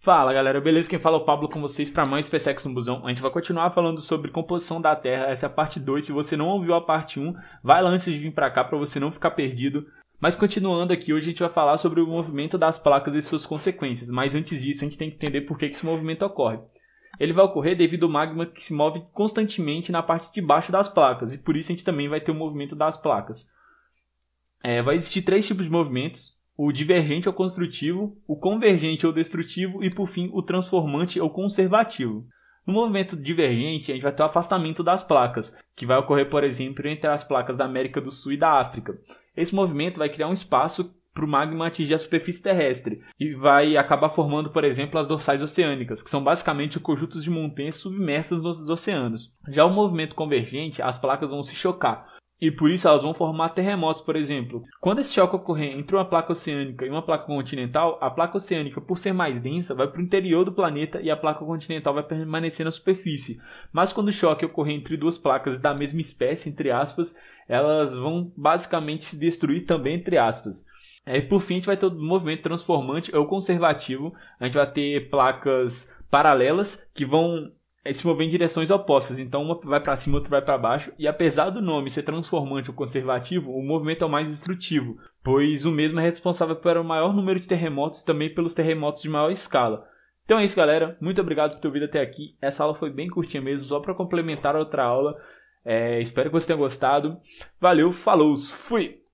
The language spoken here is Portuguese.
Fala galera, beleza? Quem fala é o Pablo com vocês para mais SpaceX no Busão. A gente vai continuar falando sobre composição da Terra, essa é a parte 2. Se você não ouviu a parte 1, vai lá antes de vir para cá para você não ficar perdido. Mas continuando aqui, hoje a gente vai falar sobre o movimento das placas e suas consequências. Mas antes disso, a gente tem que entender por que esse movimento ocorre. Ele vai ocorrer devido ao magma que se move constantemente na parte de baixo das placas, e por isso a gente também vai ter o movimento das placas. É, vai existir três tipos de movimentos: o divergente ou construtivo, o convergente ou destrutivo e, por fim, o transformante ou conservativo. No movimento divergente, a gente vai ter o afastamento das placas, que vai ocorrer, por exemplo, entre as placas da América do Sul e da África. Esse movimento vai criar um espaço para o magma atingir a superfície terrestre e vai acabar formando, por exemplo, as dorsais oceânicas, que são basicamente conjuntos de montanhas submersas nos oceanos. Já o movimento convergente, as placas vão se chocar, e por isso elas vão formar terremotos, por exemplo. Quando esse choque ocorrer entre uma placa oceânica e uma placa continental, a placa oceânica, por ser mais densa, vai para o interior do planeta e a placa continental vai permanecer na superfície. Mas quando o choque ocorrer entre duas placas da mesma espécie, entre aspas, elas vão basicamente se destruir também, entre aspas. E por fim, a gente vai ter o movimento transformante ou conservativo. A gente vai ter placas paralelas que vão se mover em direções opostas. Então uma vai para cima, outra vai para baixo. E apesar do nome ser transformante ou conservativo, o movimento é o mais destrutivo, pois o mesmo é responsável pelo maior número de terremotos e também pelos terremotos de maior escala. Então é isso, galera. Muito obrigado por ter ouvido até aqui. Essa aula foi bem curtinha mesmo, só para complementar outra aula. É, espero que você tenha gostado. Valeu, falou, fui!